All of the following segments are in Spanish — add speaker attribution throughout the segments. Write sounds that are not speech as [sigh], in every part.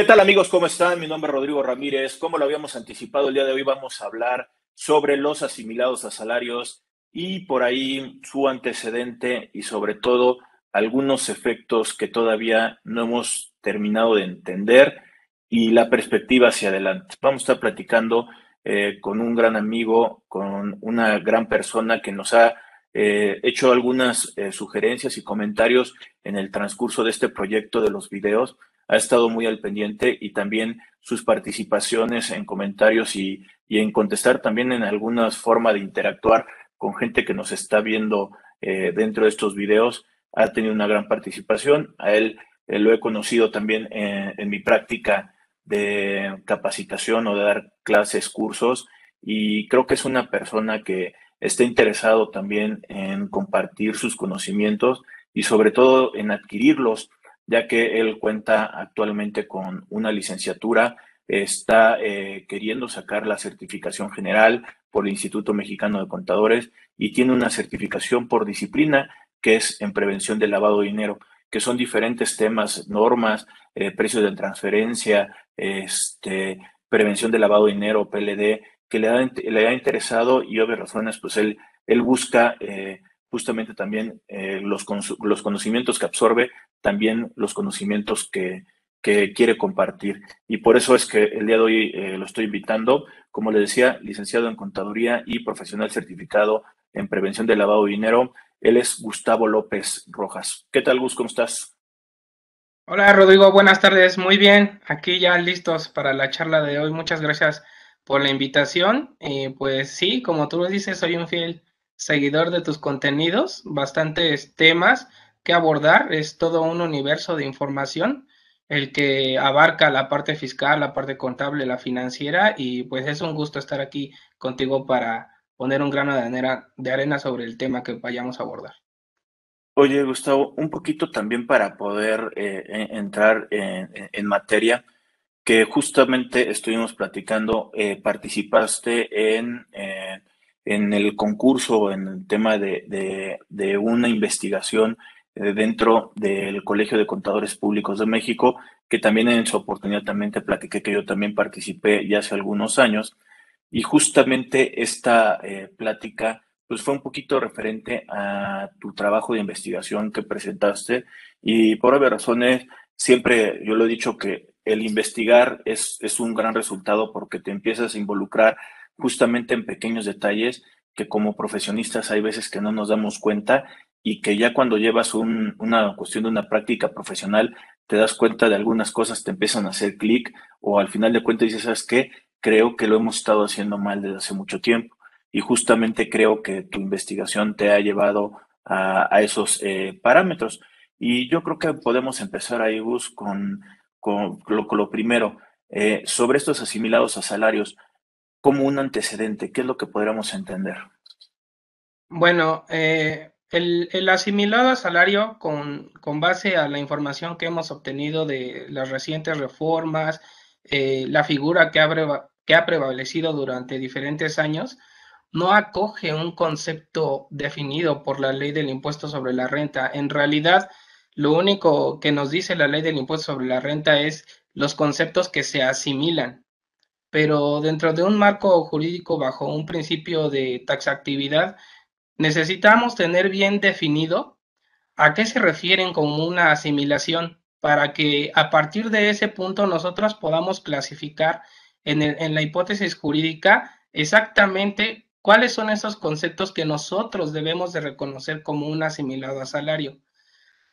Speaker 1: ¿Qué tal amigos? ¿Cómo están? Mi nombre es Rodrigo Ramírez. Como lo habíamos anticipado, el día de hoy vamos a hablar sobre los asimilados a salarios y por ahí su antecedente y sobre todo algunos efectos que todavía no hemos terminado de entender y la perspectiva hacia adelante. Vamos a estar platicando eh, con un gran amigo, con una gran persona que nos ha eh, hecho algunas eh, sugerencias y comentarios en el transcurso de este proyecto de los videos. Ha estado muy al pendiente y también sus participaciones en comentarios y, en contestar también en algunas formas de interactuar con gente que nos está viendo dentro de estos videos. Ha tenido una gran participación. A él lo he conocido también en mi práctica de capacitación o de dar clases, cursos, y creo que es una persona que está interesado también en compartir sus conocimientos y sobre todo en adquirirlos, ya que él cuenta actualmente con una licenciatura, está eh, queriendo sacar la certificación general por el Instituto Mexicano de Contadores y tiene una certificación por disciplina que es en prevención del lavado de dinero que son diferentes temas, normas, eh, precios de transferencia, este, prevención de lavado de dinero, PLD, que le ha, le ha interesado y obvias razones, pues él, él busca eh, justamente también eh, los, los conocimientos que absorbe, también los conocimientos que, que quiere compartir. Y por eso es que el día de hoy lo estoy invitando, como le decía, licenciado en contaduría y profesional certificado en prevención de lavado de dinero. Él es Gustavo López Rojas. ¿Qué tal, Gus? ¿Cómo estás?
Speaker 2: Hola, Rodrigo. Buenas tardes. Muy bien. Aquí ya listos para la charla de hoy. Muchas gracias por la invitación. Eh, pues sí, como tú lo dices, soy un fiel seguidor de tus contenidos. Bastantes temas que abordar. Es todo un universo de información el que abarca la parte fiscal, la parte contable, la financiera. Y pues es un gusto estar aquí contigo para poner un grano de arena, sobre el tema que vayamos a abordar.
Speaker 1: Oye, Gustavo, un poquito también para poder eh, entrar en, materia, que justamente estuvimos platicando, eh, participaste en, eh, en el concurso, en el tema de, de una investigación dentro del Colegio de Contadores Públicos de México, que también en su oportunidad también te platiqué que yo también participé ya hace algunos años. Y justamente esta eh, plática pues fue un poquito referente a tu trabajo de investigación que presentaste y por obvias razones siempre yo lo he dicho que el investigar es, es un gran resultado porque te empiezas a involucrar justamente en pequeños detalles que como profesionistas hay veces que no nos damos cuenta y que ya cuando llevas una cuestión de una práctica profesional te das cuenta de algunas cosas, te empiezan a hacer clic o al final de cuentas dices, ¿sabes qué? creo que lo hemos estado haciendo mal desde hace mucho tiempo y justamente creo que tu investigación te ha llevado a, esos eh, parámetros. Y yo creo que podemos empezar ahí, Gus, con, con, lo, primero, eh, sobre estos asimilados a salarios, como un antecedente, ¿qué es lo que podríamos entender?
Speaker 2: Bueno, eh, el, asimilado a salario con, base a la información que hemos obtenido de las recientes reformas, la figura que ha prevalecido durante diferentes años, no acoge un concepto definido por la ley del impuesto sobre la renta. En realidad, lo único que nos dice la ley del impuesto sobre la renta es los conceptos que se asimilan. Pero dentro de un marco jurídico bajo un principio de taxatividad, necesitamos tener bien definido a qué se refieren como una asimilación para que a partir de ese punto nosotros podamos clasificar en, la hipótesis jurídica exactamente cuáles son esos conceptos que nosotros debemos de reconocer como un asimilado a salario.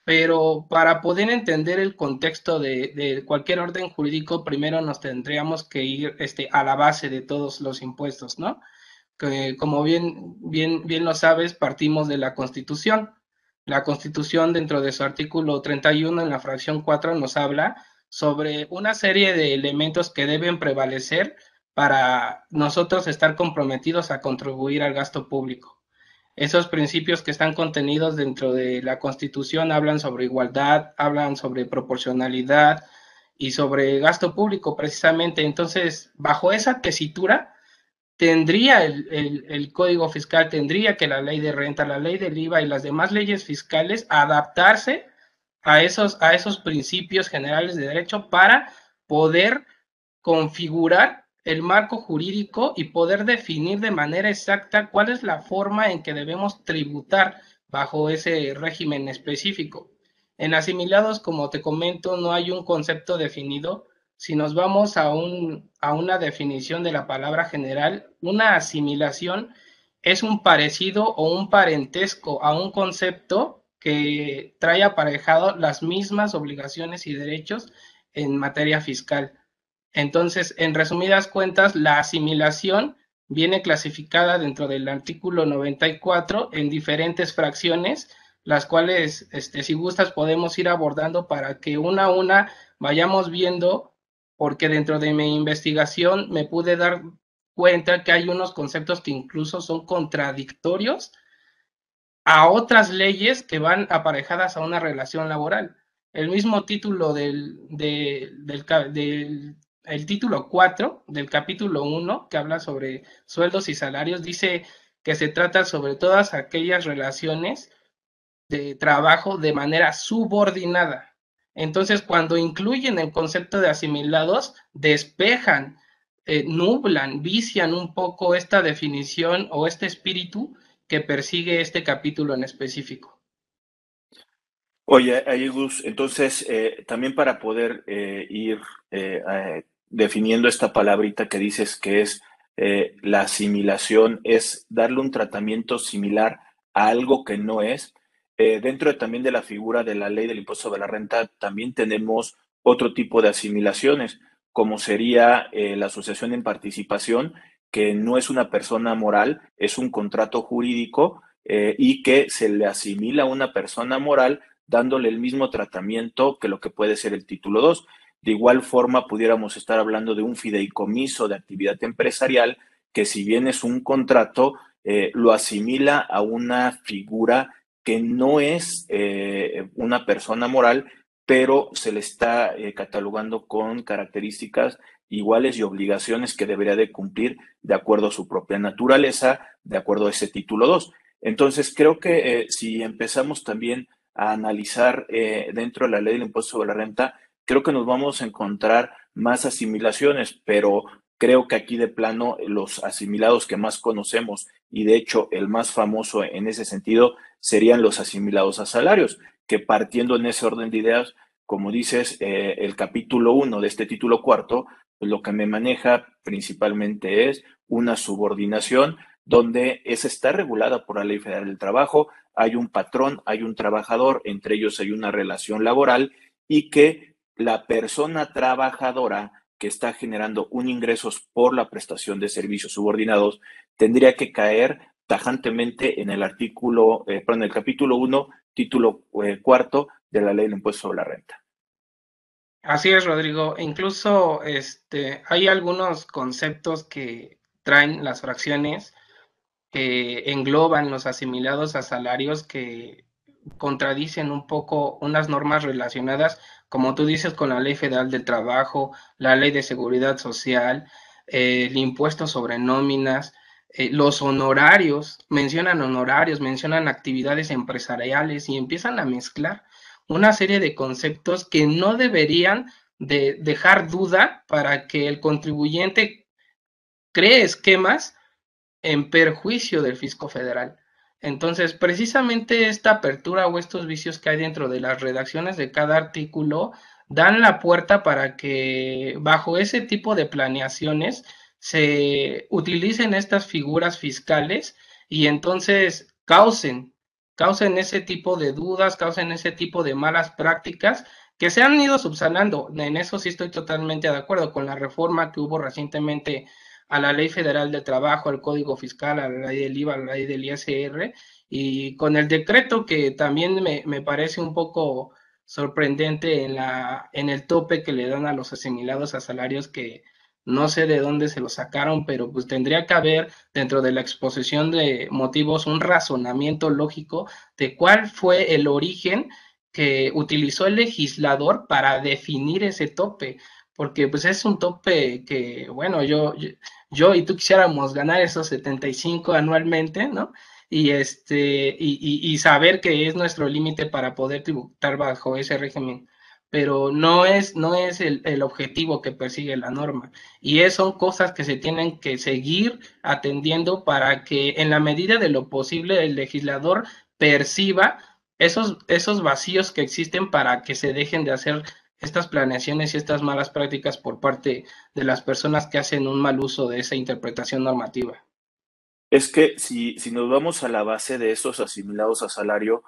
Speaker 2: Pero para poder entender el contexto de, cualquier orden jurídico, primero nos tendríamos que ir este, a la base de todos los impuestos, ¿no? Como bien, bien, bien lo sabes, partimos de la Constitución. La Constitución, dentro de su artículo 31, en la fracción 4, nos habla sobre una serie de elementos que deben prevalecer para nosotros estar comprometidos a contribuir al gasto público. Esos principios que están contenidos dentro de la Constitución hablan sobre igualdad, hablan sobre proporcionalidad y sobre gasto público precisamente. Entonces, bajo esa tesitura, tendría el, Código Fiscal, tendría que la ley de renta, la ley del IVA y las demás leyes fiscales adaptarse a esos, a esos principios generales de derecho para poder configurar el marco jurídico y poder definir de manera exacta cuál es la forma en que debemos tributar bajo ese régimen específico. En asimilados, como te comento, no hay un concepto definido. Si nos vamos a, un, a una definición de la palabra general, una asimilación es un parecido o un parentesco a un concepto que trae aparejado las mismas obligaciones y derechos en materia fiscal. Entonces, en resumidas cuentas, la asimilación viene clasificada dentro del artículo 94 en diferentes fracciones, las cuales, este, si gustas, podemos ir abordando para que una a una vayamos viendo, porque dentro de mi investigación me pude dar cuenta que hay unos conceptos que incluso son contradictorios a otras leyes que van aparejadas a una relación laboral. El mismo título del, del, del, el título 4 del capítulo 1, que habla sobre sueldos y salarios, dice que se trata sobre todas aquellas relaciones de trabajo de manera subordinada. Entonces, cuando incluyen el concepto de asimilados, despejan, eh, nublan, vician un poco esta definición o este espíritu que persigue este capítulo en específico.
Speaker 1: Oye, Aygus, entonces, eh, también para poder eh, ir definiendo esta palabrita que dices que es la asimilación, es darle un tratamiento similar a algo que no es. dentro también de la figura de la ley del impuesto sobre la renta, también tenemos otro tipo de asimilaciones como sería eh, la asociación en participación, que no es una persona moral, es un contrato jurídico eh, y que se le asimila a una persona moral dándole el mismo tratamiento que lo que puede ser el título 2. De igual forma, pudiéramos estar hablando de un fideicomiso de actividad empresarial que si bien es un contrato, eh, lo asimila a una figura que no es una persona moral, pero se le está eh, catalogando con características iguales y obligaciones que debería de cumplir de acuerdo a su propia naturaleza, de acuerdo a ese título 2. Entonces, creo que eh, si empezamos también a analizar eh, dentro de la ley del impuesto sobre la renta, creo que nos vamos a encontrar más asimilaciones, pero creo que aquí de plano los asimilados que más conocemos y de hecho el más famoso en ese sentido serían los asimilados a salarios, que partiendo en ese orden de ideas, como dices, eh, el capítulo 1 de este título cuarto, pues lo que me maneja principalmente es una subordinación donde esa está regulada por la Ley Federal del Trabajo, hay un patrón, hay un trabajador, entre ellos hay una relación laboral y que la persona trabajadora que está generando un ingresos por la prestación de servicios subordinados tendría que caer tajantemente en el artículo, eh, perdón, en el capítulo 1, título eh, cuarto de la ley del impuesto sobre la renta.
Speaker 2: Así es, Rodrigo. Incluso este, hay algunos conceptos que traen las fracciones que engloban los asimilados a salarios que contradicen un poco unas normas relacionadas, como tú dices, con la Ley Federal del Trabajo, la Ley de Seguridad Social, el impuesto sobre nóminas, eh, los honorarios, mencionan honorarios, mencionan actividades empresariales y empiezan a mezclar una serie de conceptos que no deberían de dejar duda para que el contribuyente cree esquemas en perjuicio del fisco federal. Entonces, precisamente esta apertura o estos vicios que hay dentro de las redacciones de cada artículo dan la puerta para que bajo ese tipo de planeaciones se utilicen estas figuras fiscales y entonces causen, causen ese tipo de dudas, causen ese tipo de malas prácticas que se han ido subsanando. En eso sí estoy totalmente de acuerdo con la reforma que hubo recientemente a la Ley Federal de Trabajo, al Código Fiscal, a la ley del IVA, a la ley del ISR, y con el decreto que también me, me parece un poco sorprendente en, la, en el tope que le dan a los asimilados a salarios que no sé de dónde se lo sacaron, pero pues tendría que haber dentro de la exposición de motivos un razonamiento lógico de cuál fue el origen que utilizó el legislador para definir ese tope, porque pues es un tope que, bueno, yo, yo, y tú quisiéramos ganar esos 75 anualmente, ¿no? Y, este, y, y saber que es nuestro límite para poder tributar bajo ese régimen pero no es, no es el, el, objetivo que persigue la norma. Y es, son cosas que se tienen que seguir atendiendo para que en la medida de lo posible el legislador perciba esos, esos vacíos que existen para que se dejen de hacer estas planeaciones y estas malas prácticas por parte de las personas que hacen un mal uso de esa interpretación normativa.
Speaker 1: Es que si, si nos vamos a la base de esos asimilados a salario,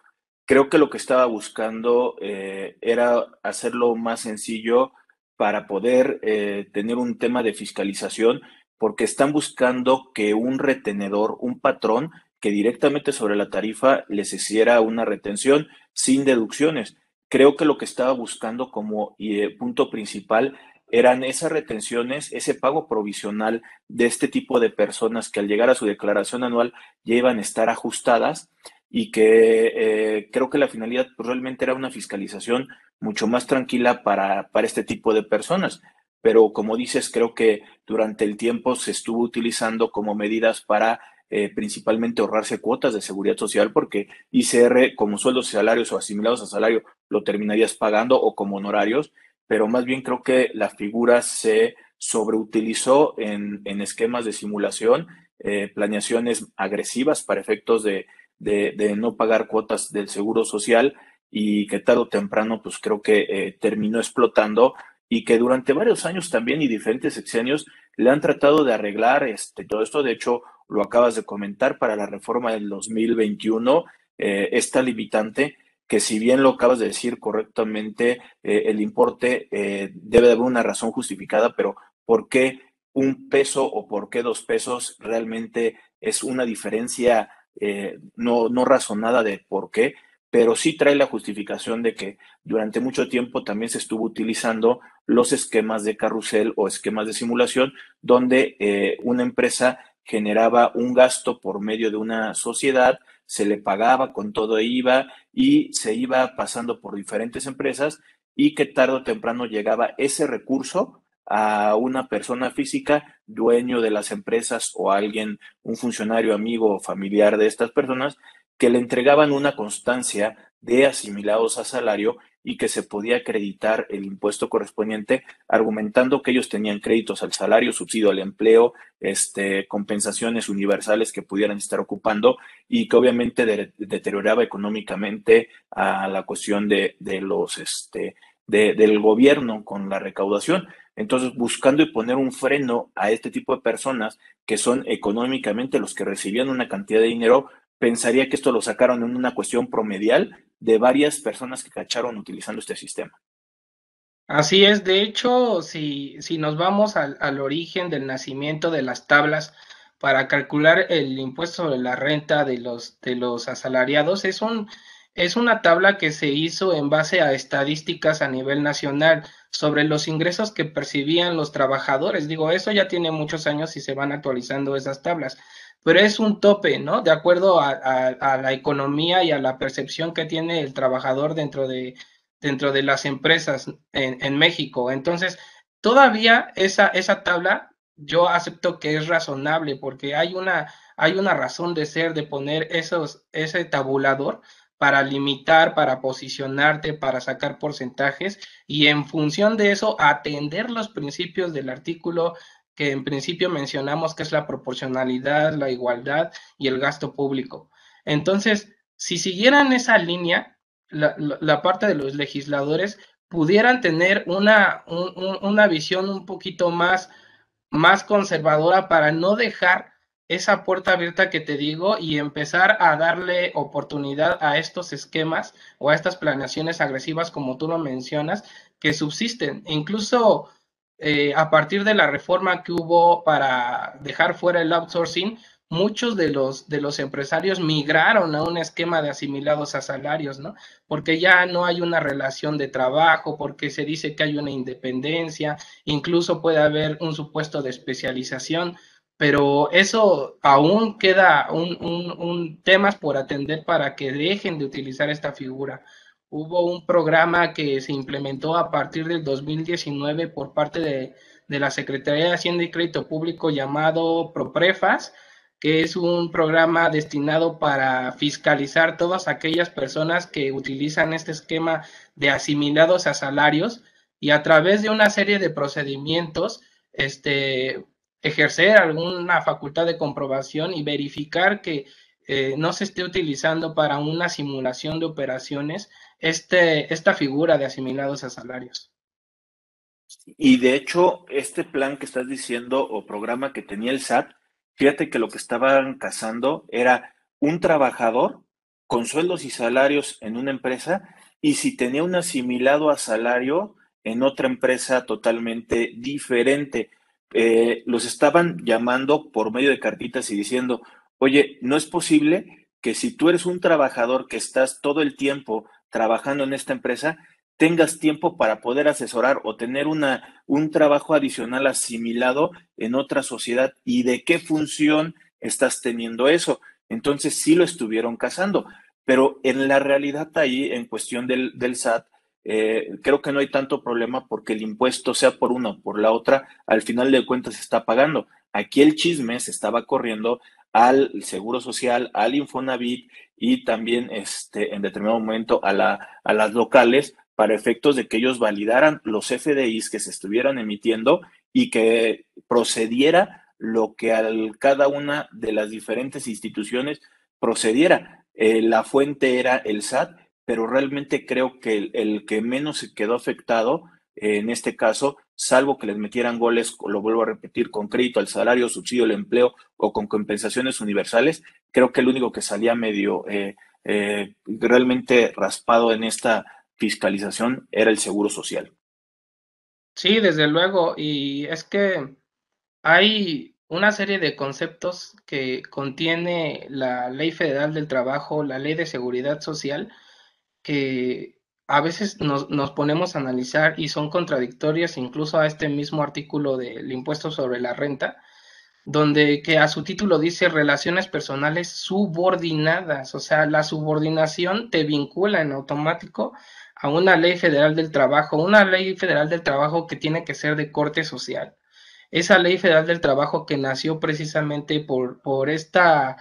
Speaker 1: creo que lo que estaba buscando eh, era hacerlo más sencillo para poder eh, tener un tema de fiscalización, porque están buscando que un retenedor, un patrón, que directamente sobre la tarifa les hiciera una retención sin deducciones. Creo que lo que estaba buscando como eh, punto principal eran esas retenciones, ese pago provisional de este tipo de personas que al llegar a su declaración anual ya iban a estar ajustadas y que eh, creo que la finalidad pues, realmente era una fiscalización mucho más tranquila para, para este tipo de personas. Pero como dices, creo que durante el tiempo se estuvo utilizando como medidas para eh, principalmente ahorrarse cuotas de seguridad social, porque ICR como sueldos y salarios o asimilados a salario lo terminarías pagando o como honorarios, pero más bien creo que la figura se sobreutilizó en, en esquemas de simulación, eh, planeaciones agresivas para efectos de, de, no pagar cuotas del seguro social y que tarde o temprano pues creo que eh, terminó explotando y que durante varios años también y diferentes sexenios le han tratado de arreglar este, todo esto. De hecho, lo acabas de comentar, para la reforma del 2021, eh, esta limitante, que si bien lo acabas de decir correctamente, eh, el importe eh, debe de haber una razón justificada, pero ¿por qué un peso o por qué dos pesos realmente es una diferencia no, no razonada de por qué? pero sí trae la justificación de que durante mucho tiempo también se estuvo utilizando los esquemas de carrusel o esquemas de simulación, donde una empresa generaba un gasto por medio de una sociedad, se le pagaba con todo IVA y se iba pasando por diferentes empresas y que tarde o temprano llegaba ese recurso a una persona física, dueño de las empresas o alguien, un funcionario, amigo o familiar de estas personas, que le entregaban una constancia de asimilados a salario y que se podía acreditar el impuesto correspondiente, argumentando que ellos tenían créditos al salario, subsidio al empleo, este, compensaciones universales que pudieran estar ocupando y que obviamente deterioraba económicamente a la cuestión de, de los, este, de, del gobierno con la recaudación. Entonces, buscando y poner un freno a este tipo de personas que son económicamente los que recibían una cantidad de dinero, pensaría que esto lo sacaron en una cuestión promedial de varias personas que cacharon utilizando este sistema.
Speaker 2: Así es, de hecho, si, si nos vamos al, al, origen del nacimiento de las tablas para calcular el impuesto sobre la renta de los, de los asalariados, es, un, es una tabla que se hizo en base a estadísticas a nivel nacional sobre los ingresos que percibían los trabajadores. Digo, eso ya tiene muchos años y se van actualizando esas tablas pero es un tope, ¿no? De acuerdo a, la economía y a la percepción que tiene el trabajador dentro de, dentro de las empresas en, México. Entonces, todavía esa, esa tabla yo acepto que es razonable porque hay una, hay una razón de ser de poner esos, ese tabulador para limitar, para posicionarte, para sacar porcentajes y en función de eso atender los principios del artículo que en principio mencionamos que es la proporcionalidad, la igualdad y el gasto público. Entonces, si siguieran esa línea, la, parte de los legisladores pudieran tener una, una visión un poquito más, más conservadora para no dejar esa puerta abierta que te digo y empezar a darle oportunidad a estos esquemas o a estas planeaciones agresivas, como tú lo mencionas, que subsisten. Incluso eh, a partir de la reforma que hubo para dejar fuera el outsourcing, muchos de los, de los empresarios migraron a un esquema de asimilados a salarios, ¿no? Porque ya no hay una relación de trabajo, porque se dice que hay una independencia, incluso puede haber un supuesto de especialización, pero eso aún queda un, un, un temas por atender para que dejen de utilizar esta figura hubo un programa que se implementó a partir del 2019 por parte de, la Secretaría de Hacienda y Crédito Público llamado ProPrefas, que es un programa destinado para fiscalizar todas aquellas personas que utilizan este esquema de asimilados a salarios y a través de una serie de procedimientos, este, ejercer alguna facultad de comprobación y verificar que eh, no se esté utilizando para una simulación de operaciones este, esta figura de asimilados a salarios.
Speaker 1: Y de hecho, este plan que estás diciendo o programa que tenía el SAT, fíjate que lo que estaban cazando era un trabajador con sueldos y salarios en una empresa y si tenía un asimilado a salario en otra empresa totalmente diferente. Eh, los estaban llamando por medio de cartitas y diciendo, oye, no es posible que si tú eres un trabajador que estás todo el tiempo trabajando en esta empresa, tengas tiempo para poder asesorar o tener una, un trabajo adicional asimilado en otra sociedad y de qué función estás teniendo eso. Entonces sí lo estuvieron casando, pero en la realidad ahí, en cuestión del, del SAT, eh, creo que no hay tanto problema porque el impuesto, sea por una o por la otra, al final de cuentas se está pagando. Aquí el chisme se estaba corriendo al Seguro Social, al Infonavit y también este, en determinado momento a, la, a las locales para efectos de que ellos validaran los FDIs que se estuvieran emitiendo y que procediera lo que al cada una de las diferentes instituciones procediera. Eh, la fuente era el SAT pero realmente creo que el, que menos se quedó afectado en este caso, salvo que les metieran goles, lo vuelvo a repetir, con crédito al salario, subsidio al empleo o con compensaciones universales, creo que el único que salía medio eh, eh, realmente raspado en esta fiscalización era el Seguro Social.
Speaker 2: Sí, desde luego, y es que hay una serie de conceptos que contiene la Ley Federal del Trabajo, la Ley de Seguridad Social, que a veces nos, nos, ponemos a analizar y son contradictorias incluso a este mismo artículo del impuesto sobre la renta, donde que a su título dice relaciones personales subordinadas, o sea, la subordinación te vincula en automático a una ley federal del trabajo, una ley federal del trabajo que tiene que ser de corte social. Esa ley federal del trabajo que nació precisamente por, por esta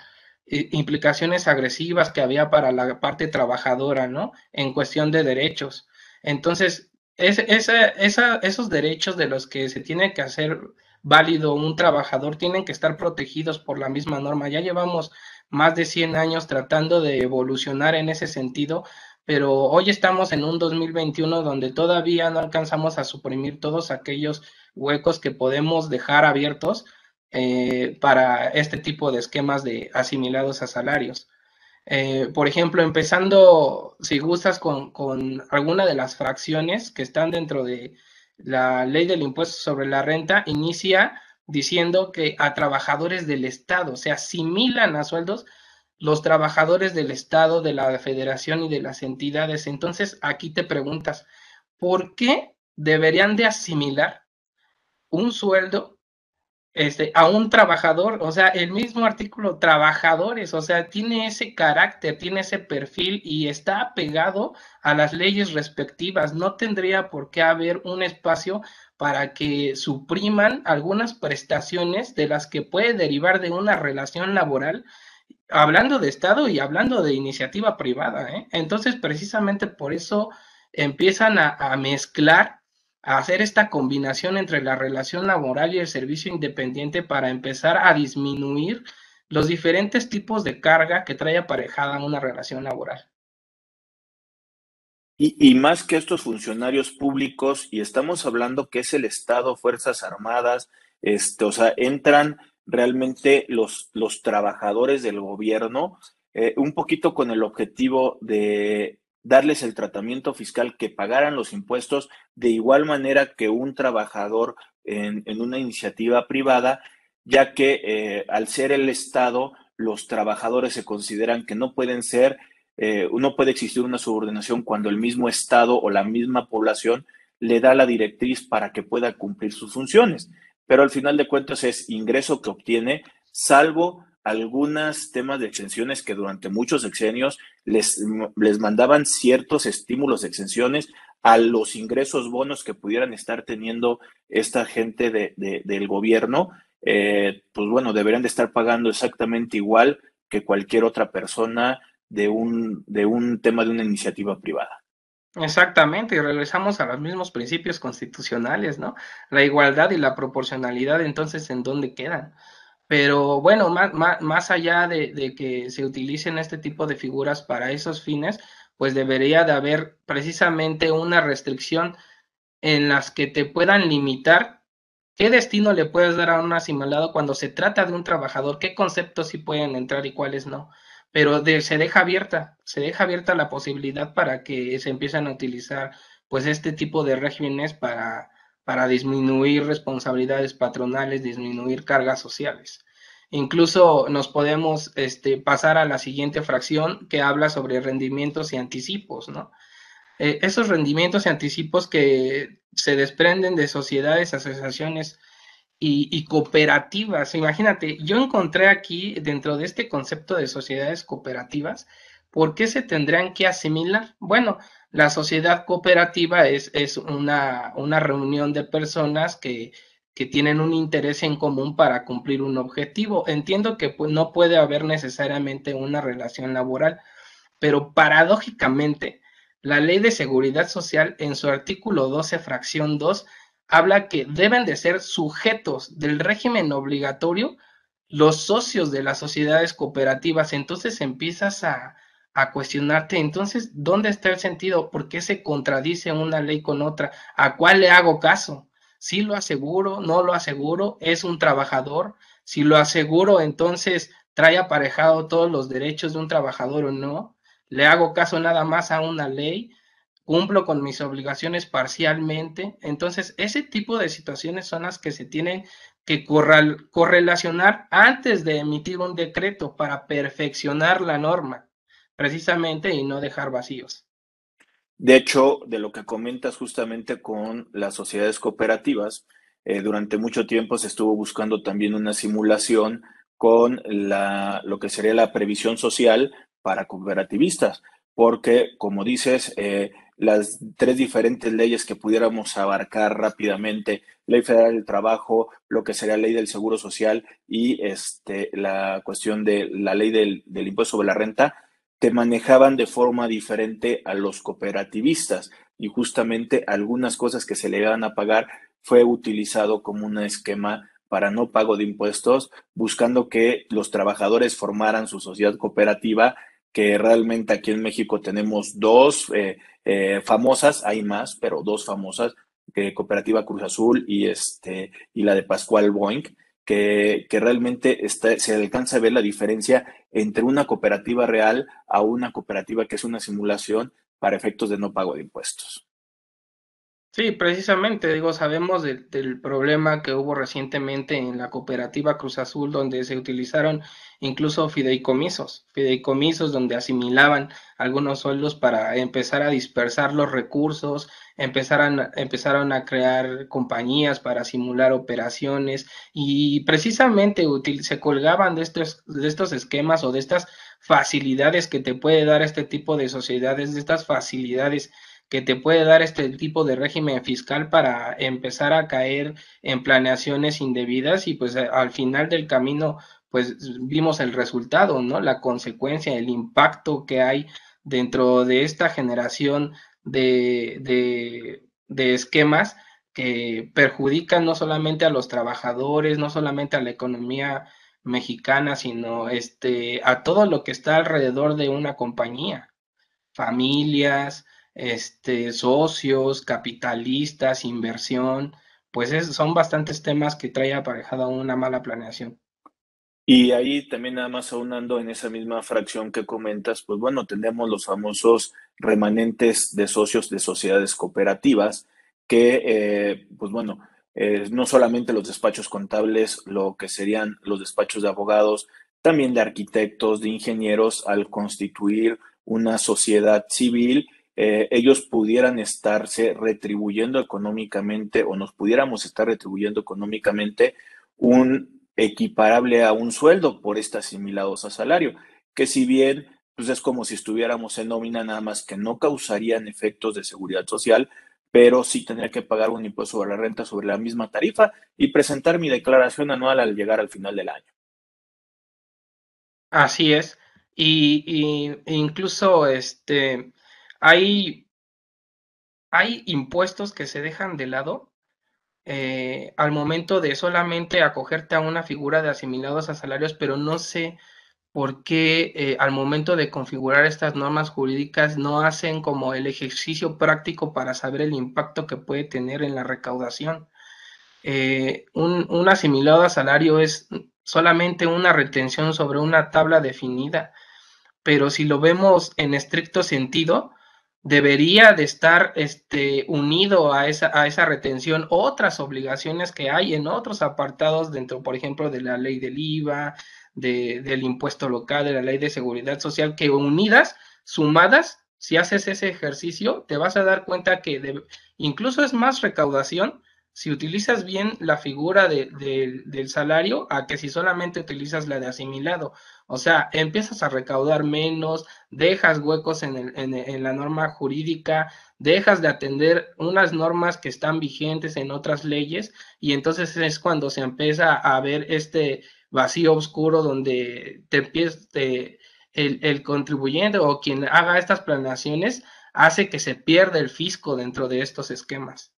Speaker 2: implicaciones agresivas que había para la parte trabajadora, ¿no? En cuestión de derechos. Entonces, es, esos derechos de los que se tiene que hacer válido un trabajador tienen que estar protegidos por la misma norma. Ya llevamos más de 100 años tratando de evolucionar en ese sentido, pero hoy estamos en un 2021 donde todavía no alcanzamos a suprimir todos aquellos huecos que podemos dejar abiertos eh, para este tipo de esquemas de asimilados a salarios. Eh, por ejemplo, empezando, si gustas, con, con, alguna de las fracciones que están dentro de la ley del impuesto sobre la renta, inicia diciendo que a trabajadores del Estado se asimilan a sueldos los trabajadores del Estado, de la Federación y de las entidades. Entonces, aquí te preguntas, ¿por qué deberían de asimilar un sueldo este, a un trabajador, o sea, el mismo artículo, trabajadores, o sea, tiene ese carácter, tiene ese perfil y está apegado a las leyes respectivas. No tendría por qué haber un espacio para que supriman algunas prestaciones de las que puede derivar de una relación laboral, hablando de Estado y hablando de iniciativa privada. ¿eh? Entonces, precisamente por eso empiezan a mezclar hacer esta combinación entre la relación laboral y el servicio independiente para empezar a disminuir los diferentes tipos de carga que trae aparejada una relación laboral.
Speaker 1: Y, más que estos funcionarios públicos, y estamos hablando que es el Estado, Fuerzas Armadas, este, o sea, entran realmente los, los trabajadores del gobierno, eh, un poquito con el objetivo de darles el tratamiento fiscal, que pagaran los impuestos de igual manera que un trabajador en, una iniciativa privada, ya que eh, al ser el Estado, los trabajadores se consideran que no pueden ser, eh, no puede existir una subordinación cuando el mismo Estado o la misma población le da la directriz para que pueda cumplir sus funciones. Pero al final de cuentas es ingreso que obtiene, salvo algunos temas de exenciones que durante muchos sexenios les, les mandaban ciertos estímulos de exenciones a los ingresos bonos que pudieran estar teniendo esta gente de, del gobierno eh, pues bueno, deberían de estar pagando exactamente igual que cualquier otra persona de un, de un tema de una iniciativa privada.
Speaker 2: Exactamente, y regresamos a los mismos principios constitucionales, ¿no? La igualdad y la proporcionalidad, entonces, ¿en dónde quedan? Pero bueno, más, más, allá de, de, que se utilicen este tipo de figuras para esos fines, pues debería de haber precisamente una restricción en las que te puedan limitar qué destino le puedes dar a un asimilado cuando se trata de un trabajador, qué conceptos sí pueden entrar y cuáles no. Pero se deja abierta, se deja abierta la posibilidad para que se empiecen a utilizar pues este tipo de regímenes para, para disminuir responsabilidades patronales, disminuir cargas sociales. Incluso nos podemos este, pasar a la siguiente fracción que habla sobre rendimientos y anticipos, ¿no? Eh, esos rendimientos y anticipos que se desprenden de sociedades, asociaciones y, y, cooperativas. Imagínate, yo encontré aquí dentro de este concepto de sociedades cooperativas, ¿por qué se tendrían que asimilar? Bueno, la sociedad cooperativa es, es una, una reunión de personas que que tienen un interés en común para cumplir un objetivo. Entiendo que pues, no puede haber necesariamente una relación laboral, pero paradójicamente, la Ley de Seguridad Social en su artículo 12, fracción 2, habla que deben de ser sujetos del régimen obligatorio los socios de las sociedades cooperativas. Entonces empiezas a, a cuestionarte, entonces, ¿dónde está el sentido? ¿Por qué se contradice una ley con otra? ¿A cuál le hago caso? Si lo aseguro, no lo aseguro, es un trabajador. Si lo aseguro, entonces trae aparejado todos los derechos de un trabajador o no. Le hago caso nada más a una ley, cumplo con mis obligaciones parcialmente. Entonces, ese tipo de situaciones son las que se tienen que correlacionar antes de emitir un decreto para perfeccionar la norma, precisamente, y no dejar vacíos.
Speaker 1: De hecho, de lo que comentas justamente con las sociedades cooperativas, eh, durante mucho tiempo se estuvo buscando también una simulación con la, lo que sería la previsión social para cooperativistas, porque, como dices, eh, las tres diferentes leyes que pudiéramos abarcar rápidamente, ley federal del trabajo, lo que sería ley del seguro social y este, la cuestión de la ley del, del impuesto sobre la renta, te manejaban de forma diferente a los cooperativistas y justamente algunas cosas que se le iban a pagar fue utilizado como un esquema para no pago de impuestos, buscando que los trabajadores formaran su sociedad cooperativa, que realmente aquí en México tenemos dos eh, eh, famosas, hay más, pero dos famosas, que Cooperativa Cruz Azul y, este, y la de Pascual Boing, que, realmente se alcanza a ver la diferencia entre una cooperativa real a una cooperativa que es una simulación para efectos de no pago de impuestos.
Speaker 2: Sí, precisamente, digo, sabemos del problema que hubo recientemente en la cooperativa Cruz Azul, donde se utilizaron incluso fideicomisos, fideicomisos donde asimilaban algunos sueldos para empezar a dispersar los recursos, empezaron, empezaron a crear compañías para simular operaciones y precisamente se colgaban de estos, de estos esquemas o de estas facilidades que te puede dar este tipo de sociedades, de estas facilidades que te puede dar este tipo de régimen fiscal para empezar a caer en planeaciones indebidas y pues al final del camino pues vimos el resultado, ¿no? La consecuencia, el impacto que hay dentro de esta generación de, de, de esquemas que perjudican no solamente a los trabajadores, no solamente a la economía mexicana, sino este, a todo lo que está alrededor de una compañía, familias, este, socios, capitalistas, inversión, pues son bastantes temas que trae aparejada una mala planeación.
Speaker 1: Y ahí también nada más aunando en esa misma fracción que comentas, pues bueno, tenemos los famosos remanentes de socios de sociedades cooperativas, que eh, pues bueno, eh, no solamente los despachos contables, lo que serían los despachos de abogados, también de arquitectos, de ingenieros, al constituir una sociedad civil, eh, ellos pudieran estarse retribuyendo económicamente o nos pudiéramos estar retribuyendo económicamente un equiparable a un sueldo por estar asimilados a salario, que si bien pues es como si estuviéramos en nómina nada más que no causarían efectos de seguridad social, pero sí tendría que pagar un impuesto sobre la renta sobre la misma tarifa y presentar mi declaración anual al llegar al final del año.
Speaker 2: Así es. Y, incluso este hay, hay impuestos que se dejan de lado eh, al momento de solamente acogerte a una figura de asimilados a salarios, pero no sé por qué eh, al momento de configurar estas normas jurídicas no hacen como el ejercicio práctico para saber el impacto que puede tener en la recaudación. Eh, un, asimilado a salario es solamente una retención sobre una tabla definida, pero si lo vemos en estricto sentido, debería de estar este, unido a esa, a esa retención otras obligaciones que hay en otros apartados dentro, por ejemplo, de la ley del IVA, del impuesto local, de la ley de seguridad social, que unidas, sumadas, si haces ese ejercicio, te vas a dar cuenta que incluso es más recaudación si utilizas bien la figura del salario a que si solamente utilizas la de asimilado. O sea, empiezas a recaudar menos, dejas huecos en, en, la norma jurídica, dejas de atender unas normas que están vigentes en otras leyes y entonces es cuando se empieza a ver este vacío oscuro donde te empieza, el, el contribuyente o quien haga estas planeaciones hace que se pierda el fisco dentro de estos esquemas.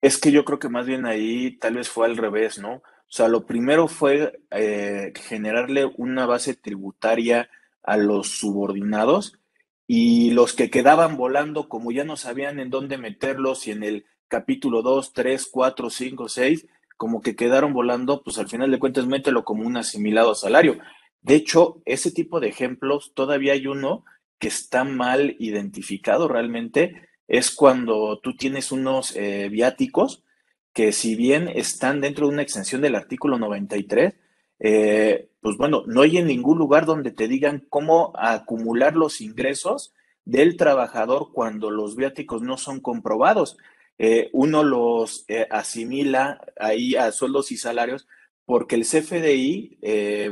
Speaker 1: Es que yo creo que más bien ahí tal vez fue al revés, ¿no? O sea, lo primero fue eh, generarle una base tributaria a los subordinados y los que quedaban volando, como ya no sabían en dónde meterlos y en el capítulo 2, 3, 4, 5, 6, como que quedaron volando, pues al final de cuentas mételo como un asimilado a salario. De hecho, ese tipo de ejemplos, todavía hay uno que está mal identificado realmente, es cuando tú tienes unos eh, viáticos que si bien están dentro de una extensión del artículo 93, eh, pues bueno, no hay en ningún lugar donde te digan cómo acumular los ingresos del trabajador cuando los viáticos no son comprobados. Eh, uno los asimila ahí a sueldos y salarios porque el CFDI,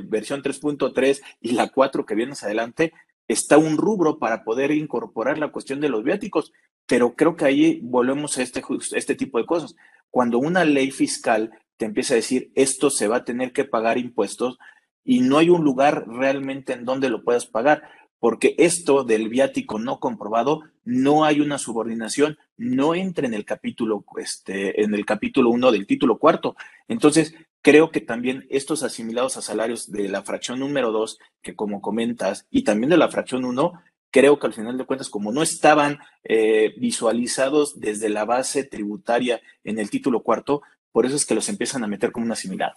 Speaker 1: versión 3.3 y la 4 que vienes adelante, está un rubro para poder incorporar la cuestión de los viáticos, pero creo que ahí volvemos a este, este tipo de cosas. Cuando una ley fiscal te empieza a decir esto se va a tener que pagar impuestos y no hay un lugar realmente en donde lo puedas pagar, porque esto del viático no comprobado no hay una subordinación, no entra en el capítulo este en el capítulo 1 del título cuarto. Entonces, Creo que también estos asimilados a salarios de la fracción número 2, que como comentas, y también de la fracción 1, creo que al final de cuentas, como no estaban eh, visualizados desde la base tributaria en el título cuarto, por eso es que los empiezan a meter como un asimilado.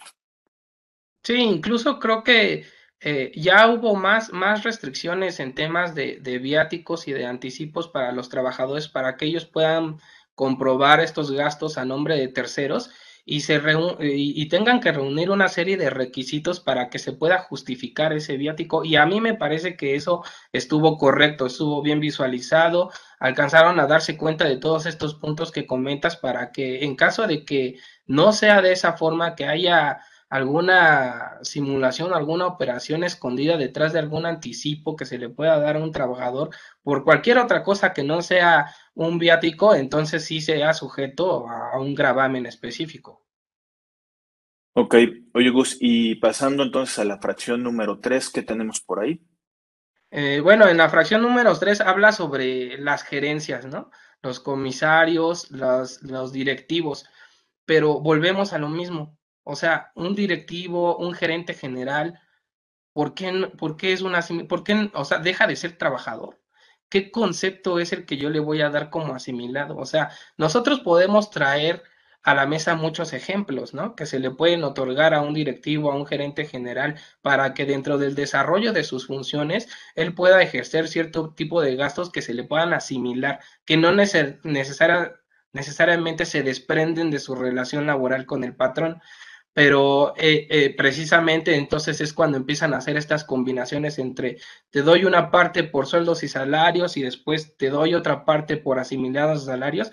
Speaker 2: Sí, incluso creo que eh, ya hubo más, más restricciones en temas de, de, viáticos y de anticipos para los trabajadores para que ellos puedan comprobar estos gastos a nombre de terceros y, se y, tengan que reunir una serie de requisitos para que se pueda justificar ese viático. Y a mí me parece que eso estuvo correcto, estuvo bien visualizado, alcanzaron a darse cuenta de todos estos puntos que comentas para que en caso de que no sea de esa forma, que haya alguna simulación, alguna operación escondida detrás de algún anticipo que se le pueda dar a un trabajador por cualquier otra cosa que no sea un viático, entonces sí sea sujeto a un gravamen específico.
Speaker 1: Ok, oye Gus, y pasando entonces a la fracción número 3, ¿qué tenemos por ahí?
Speaker 2: Eh, bueno, en la fracción número 3 habla sobre las gerencias, ¿no? Los comisarios, los, los directivos, pero volvemos a lo mismo o sea, un directivo, un gerente general, ¿por qué, por qué es una, por qué, o sea, deja de ser trabajador? ¿Qué concepto es el que yo le voy a dar como asimilado? O sea, nosotros podemos traer a la mesa muchos ejemplos, ¿no? Que se le pueden otorgar a un directivo, a un gerente general, para que dentro del desarrollo de sus funciones él pueda ejercer cierto tipo de gastos que se le puedan asimilar, que no necesariamente se desprenden de su relación laboral con el patrón pero eh, eh, precisamente entonces es cuando empiezan a hacer estas combinaciones entre te doy una parte por sueldos y salarios y después te doy otra parte por asimilados salarios,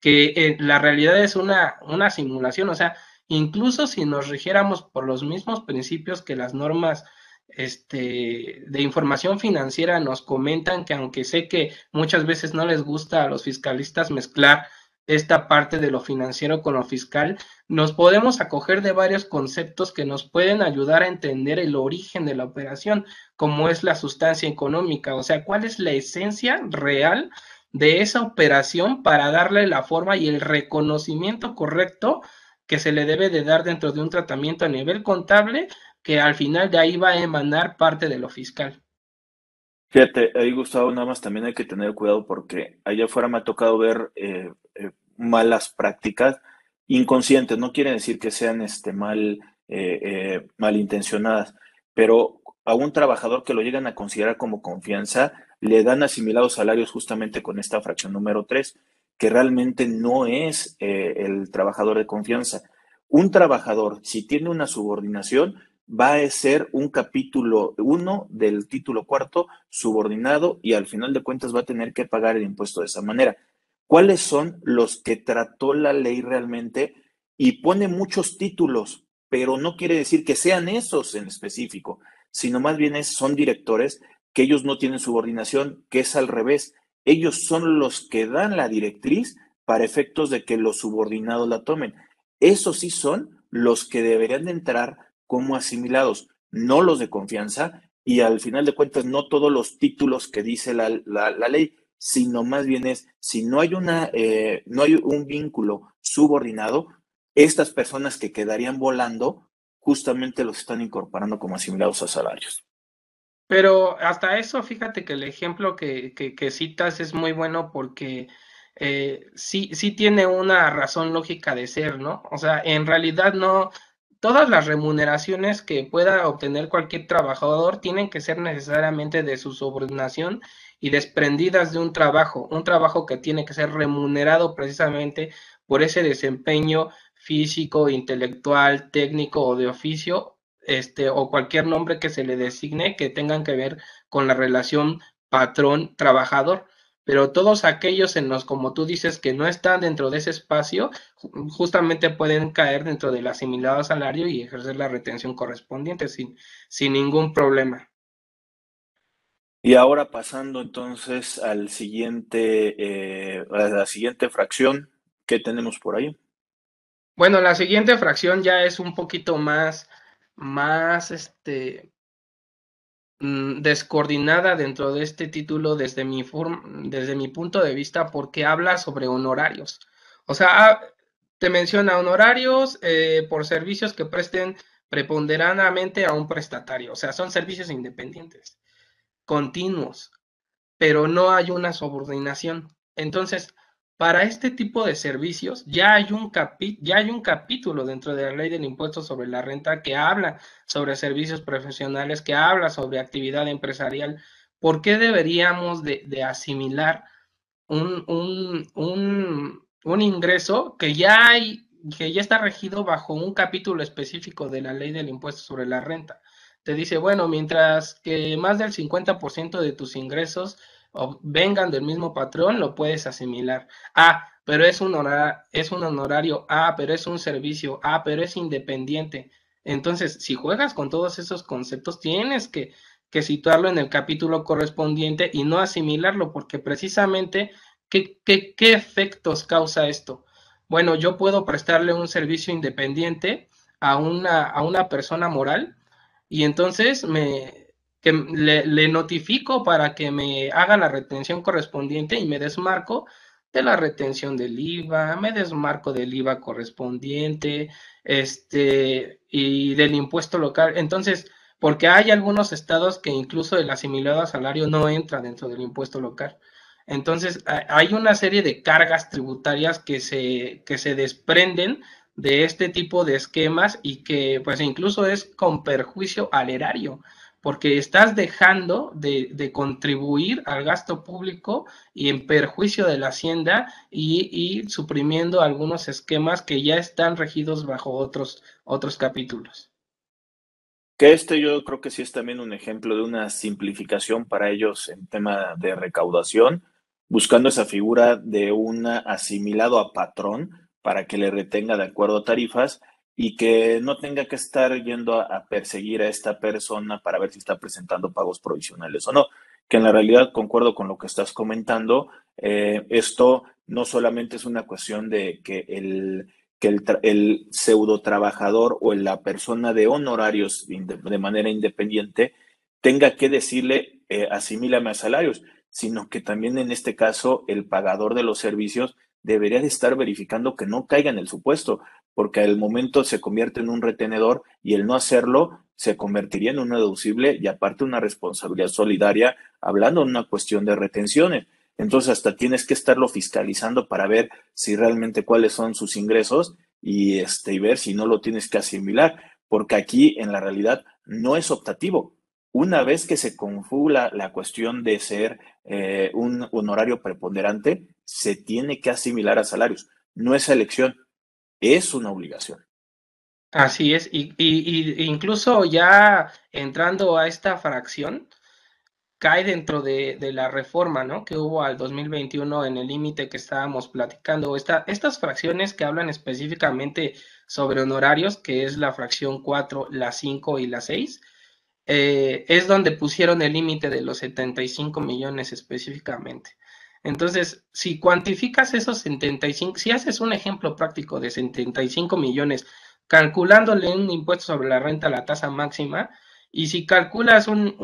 Speaker 2: que eh, la realidad es una, una simulación, o sea, incluso si nos rigiéramos por los mismos principios que las normas este, de información financiera nos comentan que aunque sé que muchas veces no les gusta a los fiscalistas mezclar esta parte de lo financiero con lo fiscal, nos podemos acoger de varios conceptos que nos pueden ayudar a entender el origen de la operación, como es la sustancia económica, o sea, cuál es la esencia real de esa operación para darle la forma y el reconocimiento correcto que se le debe de dar dentro de un tratamiento a nivel contable, que al final de ahí va a emanar parte de lo fiscal.
Speaker 1: Fíjate, ahí Gustavo, nada más también hay que tener cuidado porque allá afuera me ha tocado ver eh, eh, malas prácticas inconscientes, no quiere decir que sean este, mal, eh, malintencionadas, pero a un trabajador que lo llegan a considerar como confianza, le dan asimilados salarios justamente con esta fracción número 3, que realmente no es el trabajador de confianza. Un trabajador, si tiene una subordinación, va a ser un capítulo uno del título cuarto subordinado y al final de cuentas va a tener que pagar el impuesto de esa manera. ¿Cuáles son los que trató la ley realmente? Y pone muchos títulos, pero no quiere decir que sean esos en específico, sino más bien es, son directores que ellos no tienen subordinación, que es al revés. Ellos son los que dan la directriz para efectos de que los subordinados la tomen. Esos sí son los que deberían de entrar como asimilados, no los de confianza, y al final de cuentas no todos los títulos que dice la, ley, sino más bien es, si no hay, una, eh, no hay un vínculo subordinado, estas personas que quedarían volando justamente los están incorporando como asimilados a salarios.
Speaker 2: Pero hasta eso, fíjate que el ejemplo que, citas es muy bueno porque eh, sí, sí tiene una razón lógica de ser, ¿no? O sea, en realidad no, todas las remuneraciones que pueda obtener cualquier trabajador tienen que ser necesariamente de su subordinación y desprendidas de un trabajo, un trabajo que tiene que ser remunerado precisamente por ese desempeño físico, intelectual, técnico o de oficio, este, o cualquier nombre que se le designe que tengan que ver con la relación patrón-trabajador pero todos aquellos en los, como tú dices, que no están dentro de ese espacio, justamente pueden caer dentro del asimilado salario y ejercer la retención correspondiente sin, sin ningún problema.
Speaker 1: Y ahora pasando entonces al siguiente, eh, a la siguiente fracción, ¿qué tenemos por ahí?
Speaker 2: Bueno, la siguiente fracción ya es un poquito más, más, este, descoordinada dentro de este título desde mi, desde mi punto de vista porque habla sobre honorarios. O sea, ah, te menciona honorarios eh, por servicios que presten preponderantemente a un prestatario. O sea, son servicios independientes, continuos, pero no hay una subordinación. Entonces, para este tipo de servicios ya hay, un ya hay un capítulo dentro de la ley del impuesto sobre la renta que habla sobre servicios profesionales, que habla sobre actividad empresarial. ¿Por qué deberíamos de, asimilar un, un, ingreso que ya, hay, que ya está regido bajo un capítulo específico de la ley del impuesto sobre la renta? Te dice, bueno, mientras que más del 50% de tus ingresos o vengan del mismo patrón, lo puedes asimilar. Ah, pero es un, es un honorario. Ah, pero es un servicio. Ah, pero es independiente. Entonces, si juegas con todos esos conceptos, tienes que, que situarlo en el capítulo correspondiente y no asimilarlo, porque precisamente, ¿qué, qué, qué efectos causa esto? Bueno, yo puedo prestarle un servicio independiente a una, a una persona moral y entonces me, que le, notifico para que me haga la retención correspondiente y me desmarco de la retención del IVA, me desmarco del IVA correspondiente, este, y del impuesto local. Entonces, porque hay algunos estados que incluso el asimilado a salario no entra dentro del impuesto local. Entonces, hay una serie de cargas tributarias que se, que se desprenden de este tipo de esquemas y que pues incluso es con perjuicio al erario porque estás dejando de, contribuir al gasto público y en perjuicio de la hacienda y, suprimiendo algunos esquemas que ya están regidos bajo otros, otros capítulos.
Speaker 1: Que este yo creo que sí es también un ejemplo de una simplificación para ellos en tema de recaudación, buscando esa figura de un asimilado a patrón para que le retenga de acuerdo a tarifas y que no tenga que estar yendo a, perseguir a esta persona para ver si está presentando pagos provisionales o no. Que en la realidad, concuerdo con lo que estás comentando, eh, esto no solamente es una cuestión de que el, que el, pseudo trabajador o la persona de honorarios de manera independiente tenga que decirle eh, asimílame a salarios, sino que también en este caso el pagador de los servicios debería de estar verificando que no caiga en el supuesto, porque al momento se convierte en un retenedor y el no hacerlo se convertiría en un deducible y aparte una responsabilidad solidaria, hablando de una cuestión de retenciones. Entonces hasta tienes que estarlo fiscalizando para ver si realmente cuáles son sus ingresos y, este, y ver si no lo tienes que asimilar, porque aquí en la realidad no es optativo. Una vez que se confula la cuestión de ser eh, un honorario preponderante, se tiene que asimilar a salarios. No es elección, es una obligación.
Speaker 2: Así es, y, incluso ya entrando a esta fracción, cae dentro de, la reforma ¿no? que hubo al 2021 en el límite que estábamos platicando. estas fracciones que hablan específicamente sobre honorarios, que es la fracción 4, la 5 y la 6, eh, es donde pusieron el límite de los 75 millones específicamente. Entonces, si cuantificas esos 75, si haces un ejemplo práctico de 75 millones, calculándole un impuesto sobre la renta a la tasa máxima, y si calculas un,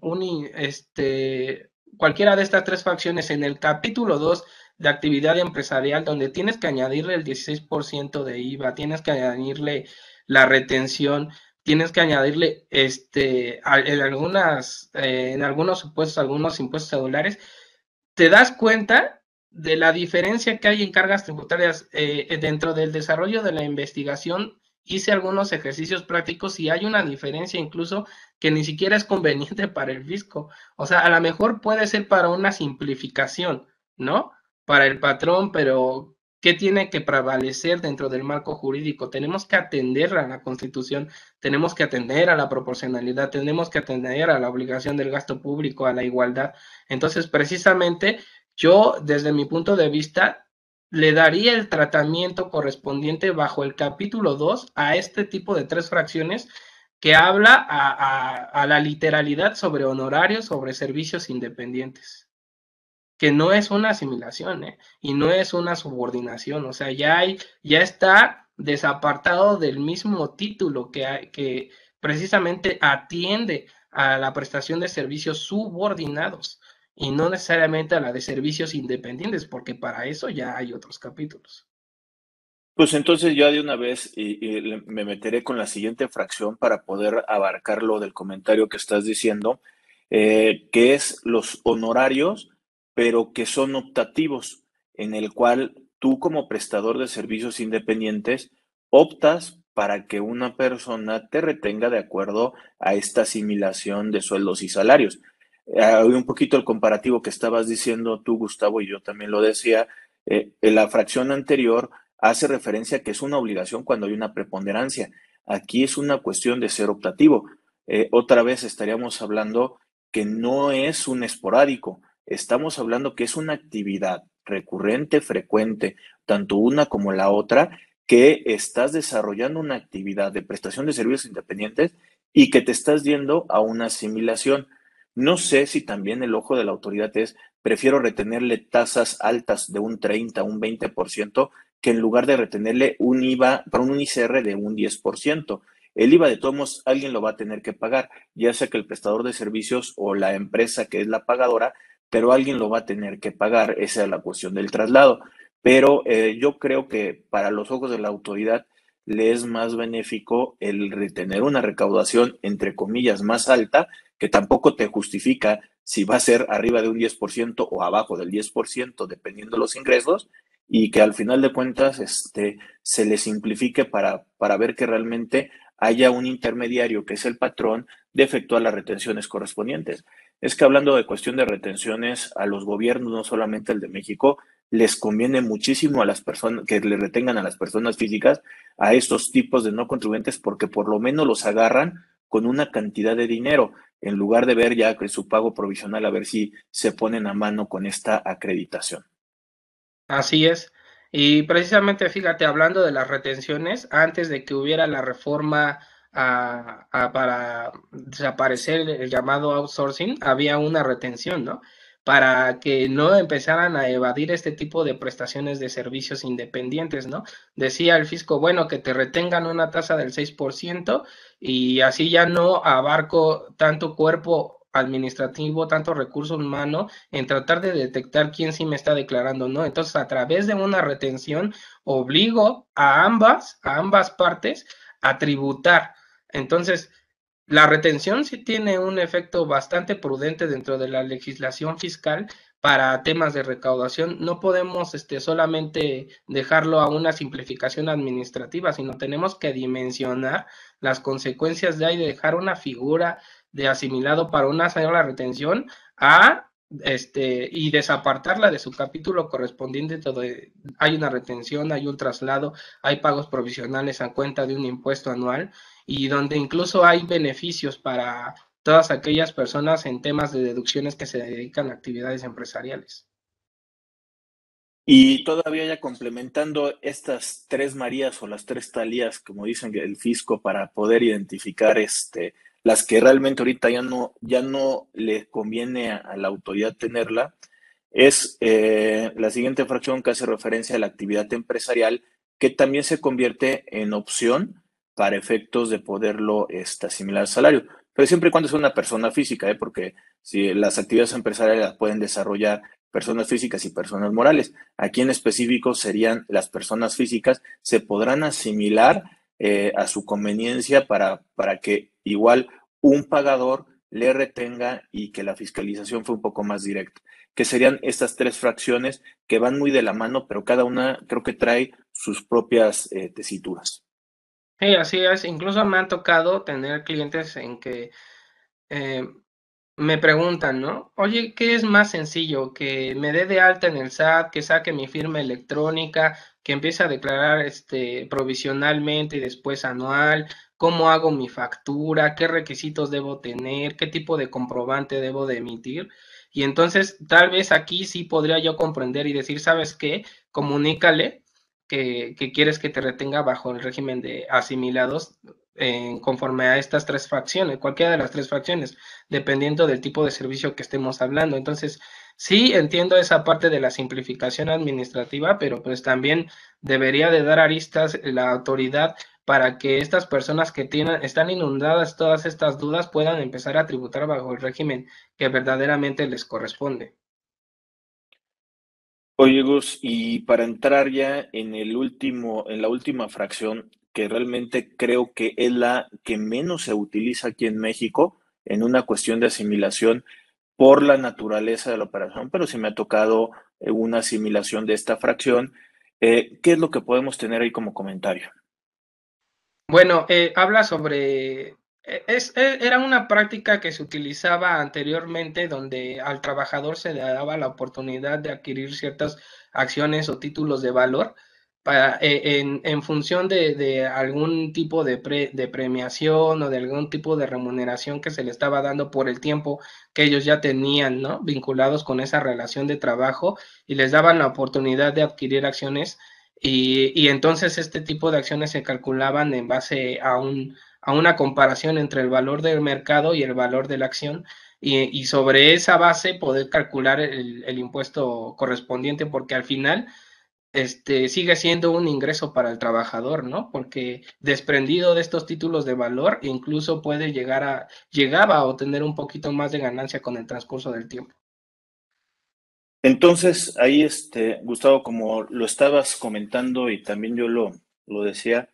Speaker 2: un, este, cualquiera de estas tres fracciones en el capítulo 2 de actividad empresarial, donde tienes que añadirle el 16% de IVA, tienes que añadirle la retención, tienes que añadirle este, en, algunas, eh, en algunos supuestos, algunos impuestos celulares, te das cuenta de la diferencia que hay en cargas tributarias eh, dentro del desarrollo de la investigación. Hice algunos ejercicios prácticos y hay una diferencia incluso que ni siquiera es conveniente [laughs] para el fisco. O sea, a lo mejor puede ser para una simplificación, ¿no? Para el patrón, pero ¿qué tiene que prevalecer dentro del marco jurídico? Tenemos que atender a la constitución, tenemos que atender a la proporcionalidad, tenemos que atender a la obligación del gasto público, a la igualdad. Entonces, precisamente, yo, desde mi punto de vista, le daría el tratamiento correspondiente bajo el capítulo 2 a este tipo de tres fracciones que habla a, la literalidad sobre honorarios, sobre servicios independientes, que no es una asimilación ¿eh? y no es una subordinación, o sea, ya, hay, ya está desapartado del mismo título que, que precisamente atiende a la prestación de servicios subordinados y no necesariamente a la de servicios independientes, porque para eso ya hay otros capítulos.
Speaker 1: Pues entonces ya de una vez me meteré con la siguiente fracción para poder abarcar lo del comentario que estás diciendo, eh, que es los honorarios, pero que son optativos, en el cual tú como prestador de servicios independientes optas para que una persona te retenga de acuerdo a esta asimilación de sueldos y salarios. Hay un poquito el comparativo que estabas diciendo tú, Gustavo, y yo también lo decía. Eh, la fracción anterior hace referencia a que es una obligación cuando hay una preponderancia. Aquí es una cuestión de ser optativo. Eh, otra vez estaríamos hablando que no es un esporádico, estamos hablando que es una actividad recurrente, frecuente, tanto una como la otra, que estás desarrollando una actividad de prestación de servicios independientes y que te estás yendo a una asimilación. No sé si también el ojo de la autoridad es, prefiero retenerle tasas altas de un 30, un 20%, que en lugar de retenerle un IVA, para un ICR de un 10%. El IVA de todos alguien lo va a tener que pagar, ya sea que el prestador de servicios o la empresa que es la pagadora, pero alguien lo va a tener que pagar. Esa es la cuestión del traslado pero eh, yo creo que para los ojos de la autoridad le es más benéfico el retener una recaudación, entre comillas, más alta, que tampoco te justifica si va a ser arriba de un 10% o abajo del 10%, dependiendo de los ingresos, y que al final de cuentas este, se le simplifique para, para ver que realmente haya un intermediario, que es el patrón, de efectuar las retenciones correspondientes. Es que hablando de cuestión de retenciones a los gobiernos, no solamente el de México, les conviene muchísimo a las personas que le retengan a las personas físicas a estos tipos de no contribuyentes porque por lo menos los agarran con una cantidad de dinero en lugar de ver ya que su pago provisional a ver si se ponen a mano con esta acreditación.
Speaker 2: Así es. Y precisamente, fíjate, hablando de las retenciones, antes de que hubiera la reforma para desaparecer el llamado outsourcing, había una retención, ¿no? para que no empezaran a evadir este tipo de prestaciones de servicios independientes, ¿no? Decía el fisco, bueno, que te retengan una tasa del 6% y así ya no abarco tanto cuerpo administrativo, tanto recurso humano en tratar de detectar quién sí me está declarando, ¿no? Entonces, a través de una retención, obligo a ambas, a ambas partes a tributar. Entonces, la retención sí tiene un efecto bastante prudente dentro de la legislación fiscal para temas de recaudación. No podemos este, solamente dejarlo a una simplificación administrativa, sino tenemos que dimensionar las consecuencias de ahí de dejar una figura de asimilado para una sola retención a este y desapartarla de su capítulo correspondiente donde hay una retención, hay un traslado, hay pagos provisionales a cuenta de un impuesto anual y donde incluso hay beneficios para todas aquellas personas en temas de deducciones que se dedican a actividades empresariales.
Speaker 1: Y todavía ya complementando estas tres Marías o las tres Talías, como dicen el fisco, para poder identificar este, las que realmente ahorita ya no, ya no le conviene a, la autoridad tenerla, es eh, la siguiente fracción que hace referencia a la actividad empresarial, que también se convierte en opción para efectos de poderlo este, asimilar al salario. Pero siempre y cuando es una persona física, ¿eh? porque si las actividades empresariales las pueden desarrollar personas físicas y personas morales. Aquí en específico serían las personas físicas, se podrán asimilar eh, a su conveniencia para, para que igual un pagador le retenga y que la fiscalización fue un poco más directa, que serían estas tres fracciones que van muy de la mano, pero cada una creo que trae sus propias eh, tesituras.
Speaker 2: Sí, así es. Incluso me han tocado tener clientes en que eh, me preguntan, ¿no? Oye, ¿qué es más sencillo? Que me dé de alta en el SAT, que saque mi firma electrónica, que empiece a declarar este provisionalmente y después anual, cómo hago mi factura, qué requisitos debo tener, qué tipo de comprobante debo de emitir. Y entonces, tal vez aquí sí podría yo comprender y decir, ¿sabes qué? Comunícale que, quieres que te retenga bajo el régimen de asimilados eh, conforme a estas tres fracciones, cualquiera de las tres fracciones, dependiendo del tipo de servicio que estemos hablando. Entonces, sí entiendo esa parte de la simplificación administrativa, pero pues también debería de dar aristas la autoridad para que estas personas que tienen, están inundadas todas estas dudas puedan empezar a tributar bajo el régimen que verdaderamente les corresponde.
Speaker 1: Oye, Gus, y para entrar ya en el último, en la última fracción, que realmente creo que es la que menos se utiliza aquí en México en una cuestión de asimilación por la naturaleza de la operación, pero si me ha tocado eh, una asimilación de esta fracción. Eh, ¿Qué es lo que podemos tener ahí como comentario?
Speaker 2: Bueno, eh, habla sobre e, es, e, era una práctica que se utilizaba anteriormente donde al trabajador se le daba la oportunidad de adquirir ciertas acciones o títulos de valor para, e, en, función de, algún tipo de, de, premiación o de algún tipo de remuneración que se le estaba dando por el tiempo que ellos ya tenían, ¿no? Vinculados con esa relación de trabajo y les daban la oportunidad de adquirir acciones y, y entonces este tipo de acciones se calculaban en base a un a una comparación entre el valor del mercado y el valor de la acción y, sobre esa base poder calcular el, impuesto correspondiente porque al final este, sigue siendo un ingreso para el trabajador, ¿no? Porque desprendido de estos títulos de valor incluso puede llegar a, llegaba a obtener un poquito más de ganancia con el transcurso del tiempo.
Speaker 1: Entonces, ahí, este, Gustavo, como lo estabas comentando y también yo lo, lo decía,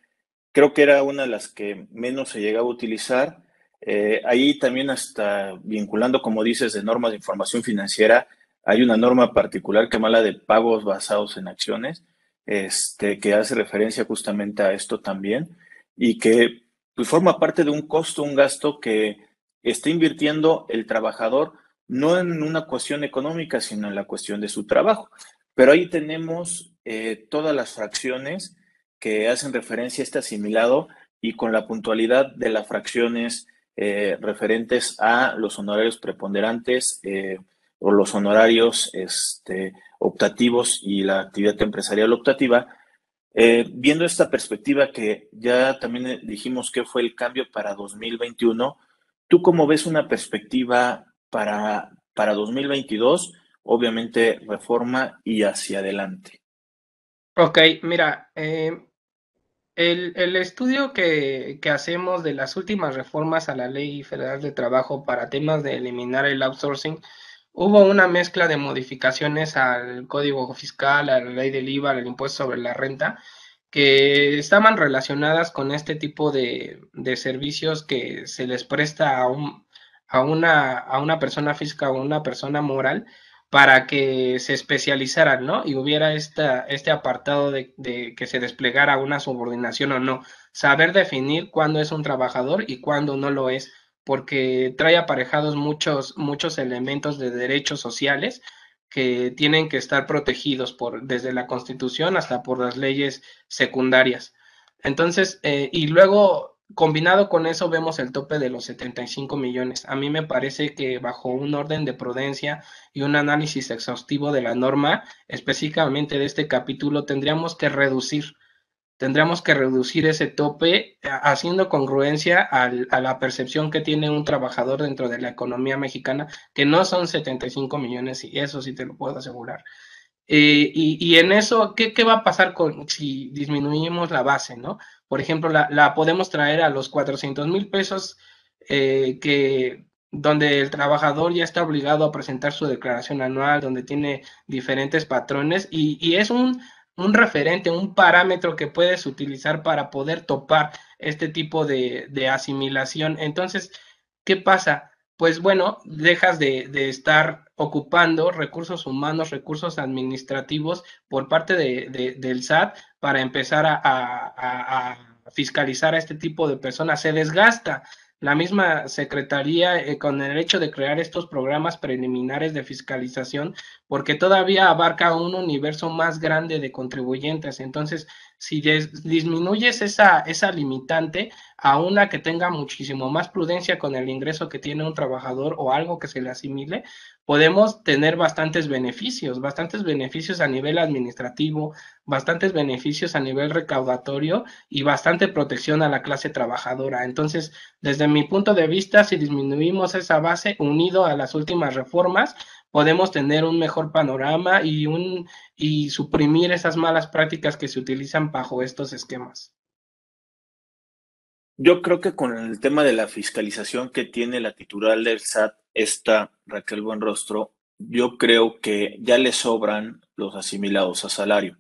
Speaker 1: creo que era una de las que menos se llegaba a utilizar. Eh, ahí también hasta vinculando, como dices, de normas de información financiera, hay una norma particular que habla de pagos basados en acciones, este, que hace referencia justamente a esto también y que pues, forma parte de un costo, un gasto que está invirtiendo el trabajador no en una cuestión económica, sino en la cuestión de su trabajo. Pero ahí tenemos eh, todas las fracciones que hacen referencia a este asimilado y con la puntualidad de las fracciones eh, referentes a los honorarios preponderantes eh, o los honorarios este, optativos y la actividad empresarial optativa. Viendo esta perspectiva que ya también dijimos que fue el cambio para 2021, ¿tú cómo ves una perspectiva para, para 2022 obviamente reforma y hacia adelante.
Speaker 2: Ok, mira, eh, el, estudio que, que, hacemos de las últimas reformas a la Ley Federal de Trabajo para temas de eliminar el outsourcing, hubo una mezcla de modificaciones al Código Fiscal, a la Ley del IVA, al impuesto sobre la renta, que estaban relacionadas con este tipo de, de servicios que se les presta a, un, a, una, a una persona física o una persona moral para que se especializaran, ¿no? Y hubiera este apartado de, que se desplegara una subordinación o no. Saber definir cuándo es un trabajador y cuándo no lo es, porque trae aparejados muchos, muchos elementos de derechos sociales que tienen que estar protegidos por, desde la Constitución hasta por las leyes secundarias. Entonces, eh, y luego Combinado con eso vemos el tope de los 75 millones. A mí me parece que bajo un orden de prudencia y un análisis exhaustivo de la norma, específicamente de este capítulo, tendríamos que reducir, tendríamos que reducir ese tope haciendo congruencia a la percepción que tiene un trabajador dentro de la economía mexicana, que no son 75 millones y eso sí te lo puedo asegurar. Eh, y, en eso, ¿qué, ¿qué, va a pasar si disminuimos la base, no? Por ejemplo, la, podemos traer a los 400 mil pesos eh, que donde el trabajador ya está obligado a presentar su declaración anual, donde tiene diferentes patrones y, es un, referente, un parámetro que puedes utilizar para poder topar este tipo de, de asimilación. Entonces, ¿qué pasa? Pues bueno, dejas de, estar ocupando recursos humanos, recursos administrativos por parte de, del SAT para empezar a, fiscalizar a este tipo de personas. Se desgasta la misma Secretaría eh, con el hecho de crear estos programas preliminares de fiscalización, porque todavía abarca un universo más grande de contribuyentes. Entonces, si disminuyes esa, esa limitante a una que tenga muchísimo más prudencia con el ingreso que tiene un trabajador o algo que se le asimile, podemos tener bastantes beneficios, bastantes beneficios a nivel administrativo, bastantes beneficios a nivel recaudatorio y bastante protección a la clase trabajadora. Entonces, desde mi punto de vista, si disminuimos esa base unido a las últimas reformas, podemos tener un mejor panorama y, un, y suprimir esas malas prácticas que se utilizan bajo estos esquemas.
Speaker 1: Yo creo que con el tema de la fiscalización que tiene la titular del SAT, esta Raquel Buenrostro, yo creo que ya le sobran los asimilados a salario.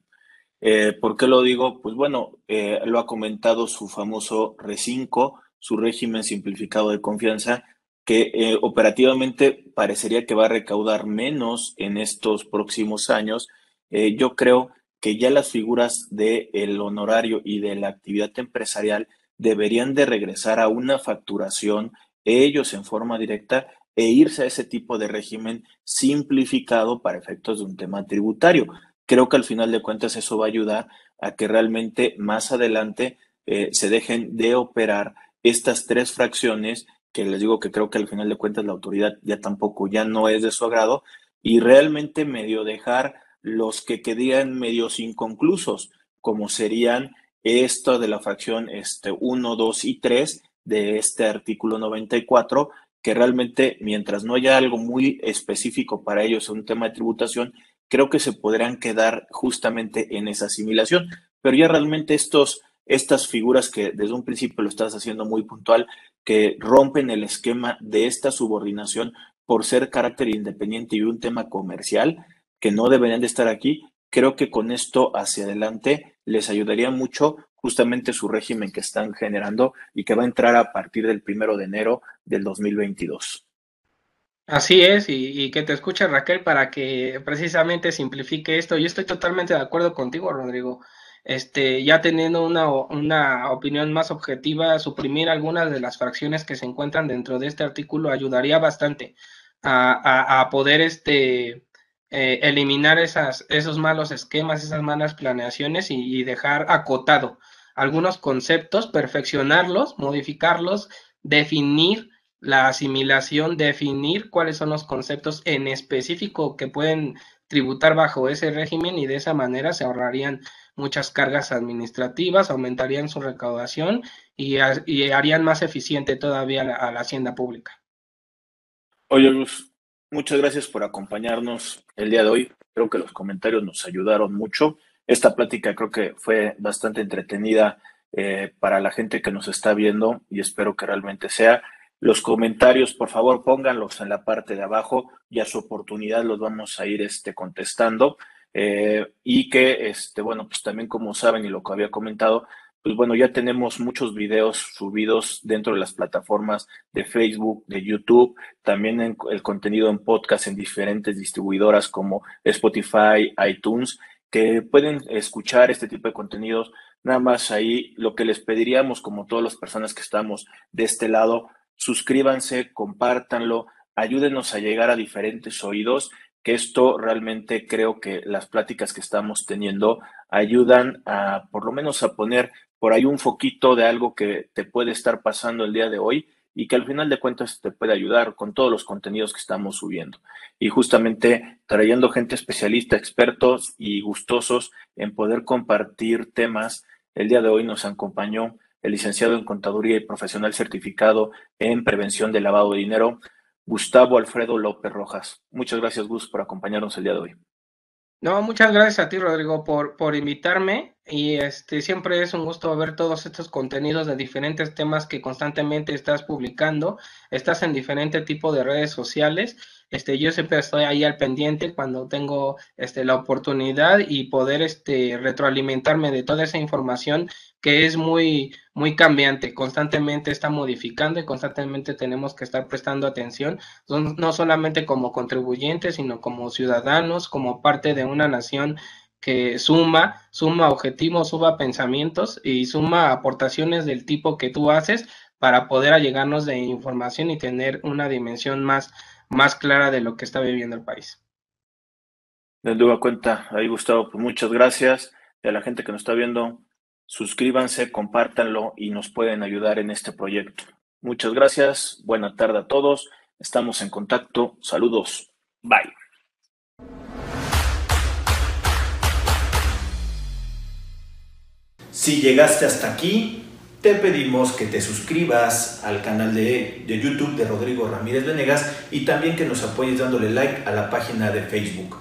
Speaker 1: Eh, ¿Por qué lo digo? Pues bueno, eh, lo ha comentado su famoso R5, su régimen simplificado de confianza, que eh, operativamente parecería que va a recaudar menos en estos próximos años. Eh, yo creo que ya las figuras del honorario y de la actividad empresarial deberían de regresar a una facturación ellos en forma directa e irse a ese tipo de régimen simplificado para efectos de un tema tributario. Creo que al final de cuentas eso va a ayudar a que realmente más adelante eh, se dejen de operar estas tres fracciones que les digo que creo que al final de cuentas la autoridad ya tampoco, ya no es de su agrado, y realmente medio dejar los que quedarían medios inconclusos, como serían esto de la fracción este, 1, 2 y 3 de este artículo 94, que realmente mientras no haya algo muy específico para ellos en un tema de tributación, creo que se podrán quedar justamente en esa asimilación. Pero ya realmente estos, estas figuras que desde un principio lo estás haciendo muy puntual, que rompen el esquema de esta subordinación por ser carácter independiente y un tema comercial, que no deberían de estar aquí, creo que con esto hacia adelante les ayudaría mucho justamente su régimen que están generando y que va a entrar a partir del primero de enero del 2022.
Speaker 2: Así es, y, que te escuche Raquel para que precisamente simplifique esto. Yo estoy totalmente de acuerdo contigo, Rodrigo este, ya teniendo una, una, opinión más objetiva, suprimir algunas de las fracciones que se encuentran dentro de este artículo ayudaría bastante a, a, poder este, eh, eliminar esas, esos malos esquemas, esas malas planeaciones y, y dejar acotado algunos conceptos, perfeccionarlos, modificarlos, definir la asimilación, definir cuáles son los conceptos en específico que pueden tributar bajo ese régimen y de esa manera se ahorrarían muchas cargas administrativas, aumentarían su recaudación y, harían más eficiente todavía a la, hacienda pública.
Speaker 1: Oye, Luz, Muchas gracias por acompañarnos el día de hoy. Creo que los comentarios nos ayudaron mucho. Esta plática creo que fue bastante entretenida eh, para la gente que nos está viendo y espero que realmente sea. Los comentarios, por favor, pónganlos en la parte de abajo y a su oportunidad los vamos a ir este, contestando. Eh, y que, este, bueno, pues también como saben y lo que había comentado, pues bueno, ya tenemos muchos videos subidos dentro de las plataformas de Facebook, de YouTube, también en el contenido en podcast en diferentes distribuidoras como Spotify, iTunes, que pueden escuchar este tipo de contenidos. Nada más ahí lo que les pediríamos, como todas las personas que estamos de este lado, suscríbanse, compártanlo, ayúdenos a llegar a diferentes oídos que esto realmente creo que las pláticas que estamos teniendo ayudan a por lo menos a poner por ahí un foquito de algo que te puede estar pasando el día de hoy y que al final de cuentas te puede ayudar con todos los contenidos que estamos subiendo. Y justamente trayendo gente especialista, expertos y gustosos en poder compartir temas. El día de hoy nos acompañó el licenciado en Contaduría y profesional certificado en prevención de lavado de dinero, Gustavo Alfredo López Rojas. Muchas gracias, Gus, por acompañarnos el día de hoy.
Speaker 2: No, muchas gracias a ti, Rodrigo, por, por invitarme. Y este siempre es un gusto ver todos estos contenidos de diferentes temas que constantemente estás publicando. Estás en diferentes tipos de redes sociales este, yo siempre estoy ahí al pendiente cuando tengo este, la oportunidad y poder este, retroalimentarme de toda esa información que es muy, muy cambiante, constantemente está modificando y constantemente tenemos que estar prestando atención, no solamente como contribuyentes, sino como ciudadanos, como parte de una nación que suma, suma objetivos, suma pensamientos y suma aportaciones del tipo que tú haces para poder allegarnos de información y tener una dimensión más más clara de lo que está viviendo el país.
Speaker 1: Duda cuenta, ahí Gustavo, pues muchas gracias. Y a la gente que nos está viendo, suscríbanse, compártanlo y nos pueden ayudar en este proyecto. Muchas gracias, buena tarde a todos, estamos en contacto, saludos, bye.
Speaker 3: Si llegaste hasta aquí, te pedimos que te suscribas al canal de, YouTube de Rodrigo Ramírez Venegas y también que nos apoyes dándole like a la página de Facebook.